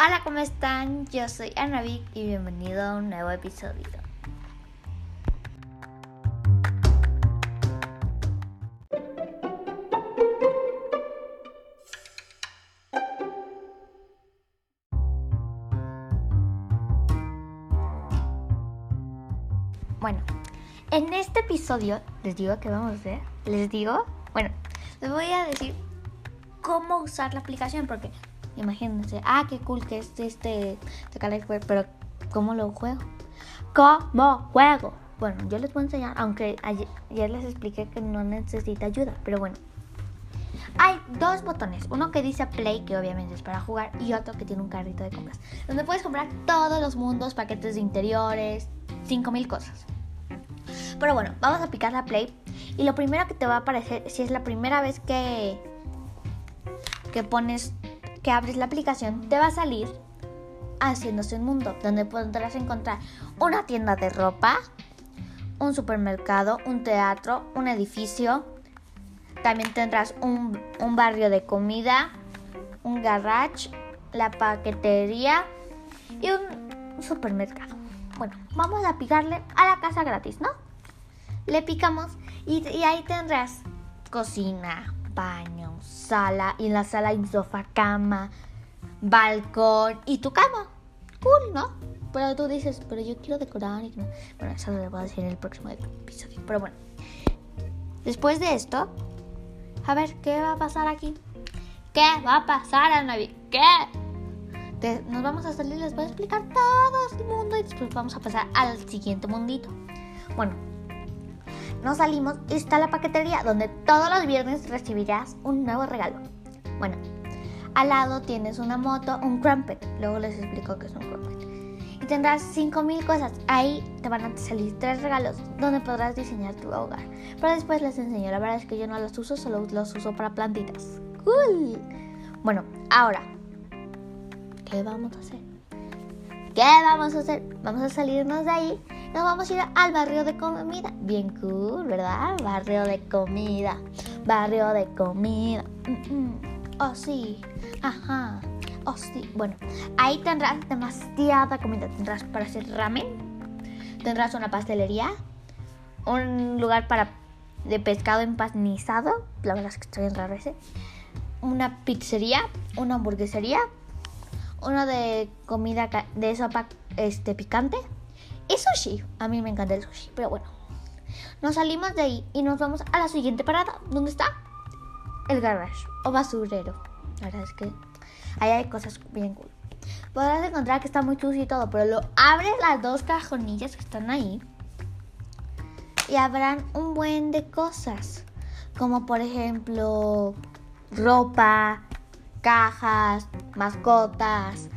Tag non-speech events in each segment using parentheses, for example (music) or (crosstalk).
Hola, ¿cómo están? Yo soy Vic y bienvenido a un nuevo episodio. Bueno, en este episodio les digo que vamos a hacer. Les digo, bueno, les voy a decir cómo usar la aplicación porque imagínense, ah, qué cool que es este, este pero ¿cómo lo juego? ¿Cómo juego? Bueno, yo les voy a enseñar, aunque ayer, les expliqué que no necesita ayuda, pero bueno. Hay dos botones, uno que dice Play, que obviamente es para jugar, y otro que tiene un carrito de compras, donde puedes comprar todos los mundos, paquetes de interiores, 5000 cosas. Pero bueno, vamos a picar la Play, y lo primero que te va a aparecer, si es la primera vez que, que pones, que abres la aplicación, te va a salir haciéndose un mundo, donde podrás encontrar una tienda de ropa, un supermercado, un teatro, un edificio. También tendrás un, un barrio de comida, un garage, la paquetería y un supermercado. Bueno, vamos a picarle a la casa gratis, ¿no? Le picamos y, ahí tendrás cocina, baño, sala. Y en la sala hay sofá, cama, balcón y tu cama. Cool, ¿no? Pero tú dices, pero yo quiero decorar y Bueno, eso lo voy a decir en el próximo episodio. Pero bueno, después de esto, a ver, ¿qué va a pasar aquí? ¿Qué va a pasar, Anavi? ¿Qué? nos vamos a salir, les voy a explicar todo el mundo y después vamos a pasar al siguiente mundito. Bueno, nos salimos está la paquetería donde todos los viernes recibirás un nuevo regalo. Bueno, al lado tienes una moto, un crumpet. Luego les explico qué es un crumpet. Y tendrás 5000 cosas. Ahí te van a salir tres regalos donde podrás diseñar tu hogar. Pero después les enseño. La verdad es que yo no los uso, solo los uso para plantitas. Cool. Bueno, ahora, ¿qué vamos a hacer? ¿Qué vamos a hacer? Vamos a salirnos de ahí nos vamos a ir al barrio de comida. Bien cool, ¿verdad? Barrio de comida. Barrio de comida. (clears throat) Oh, sí. Ajá. Oh, sí. Bueno, ahí tendrás demasiada comida. Tendrás para hacer ramen. Tendrás una pastelería. Un lugar para de pescado empanizado. La verdad es que está bien raro ese. Una pizzería. Una hamburguesería. Una de comida de sopa este, picante y sushi. A mí me encanta el sushi, pero bueno. Nos salimos de ahí y nos vamos a la siguiente parada. ¿Dónde está? El garage o basurero. La verdad es que ahí hay cosas bien cool. Podrás encontrar que está muy sucio y todo, pero lo abres las dos cajonillas que están ahí y habrán un buen de cosas. Como por ejemplo ropa, cajas, mascotas,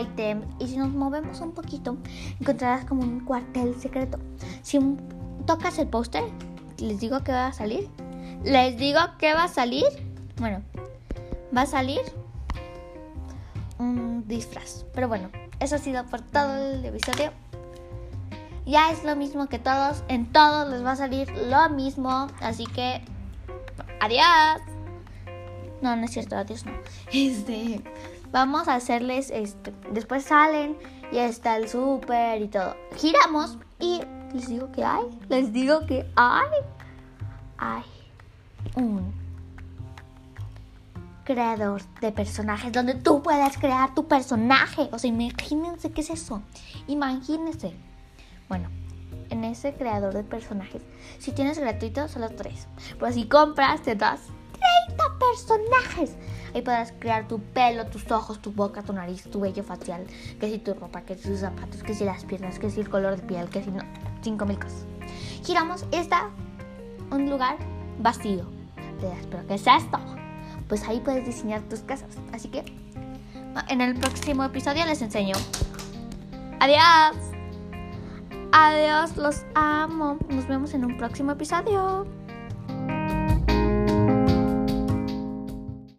items. Y si nos movemos un poquito, encontrarás como un cuartel secreto. Si tocas el póster, les digo que va a salir. Les digo que va a salir. Bueno, va a salir un disfraz. Pero bueno, eso ha sido por todo el episodio. Ya es lo mismo que todos. En todos les va a salir lo mismo. Así que, adiós. No, no es cierto, adiós no. Este vamos a hacerles esto. Después salen y está el súper y todo. Giramos y les digo que hay, les digo que hay, hay un creador de personajes donde tú puedes crear tu personaje. O sea, imagínense qué es eso. Imagínense. Bueno, en ese creador de personajes, si tienes gratuito, solo tres. Pero si compras, te das 30 personajes. Ahí podrás crear tu pelo, tus ojos, tu boca, tu nariz, tu vello facial, que si tu ropa, que si tus zapatos, que si las piernas, que si el color de piel, que si no, 5000 cosas. Giramos y está un lugar vacío. Te das, ¿pero qué es esto? Pues ahí puedes diseñar tus casas. Así que en el próximo episodio les enseño. Adiós. Adiós, los amo. Nos vemos en un próximo episodio.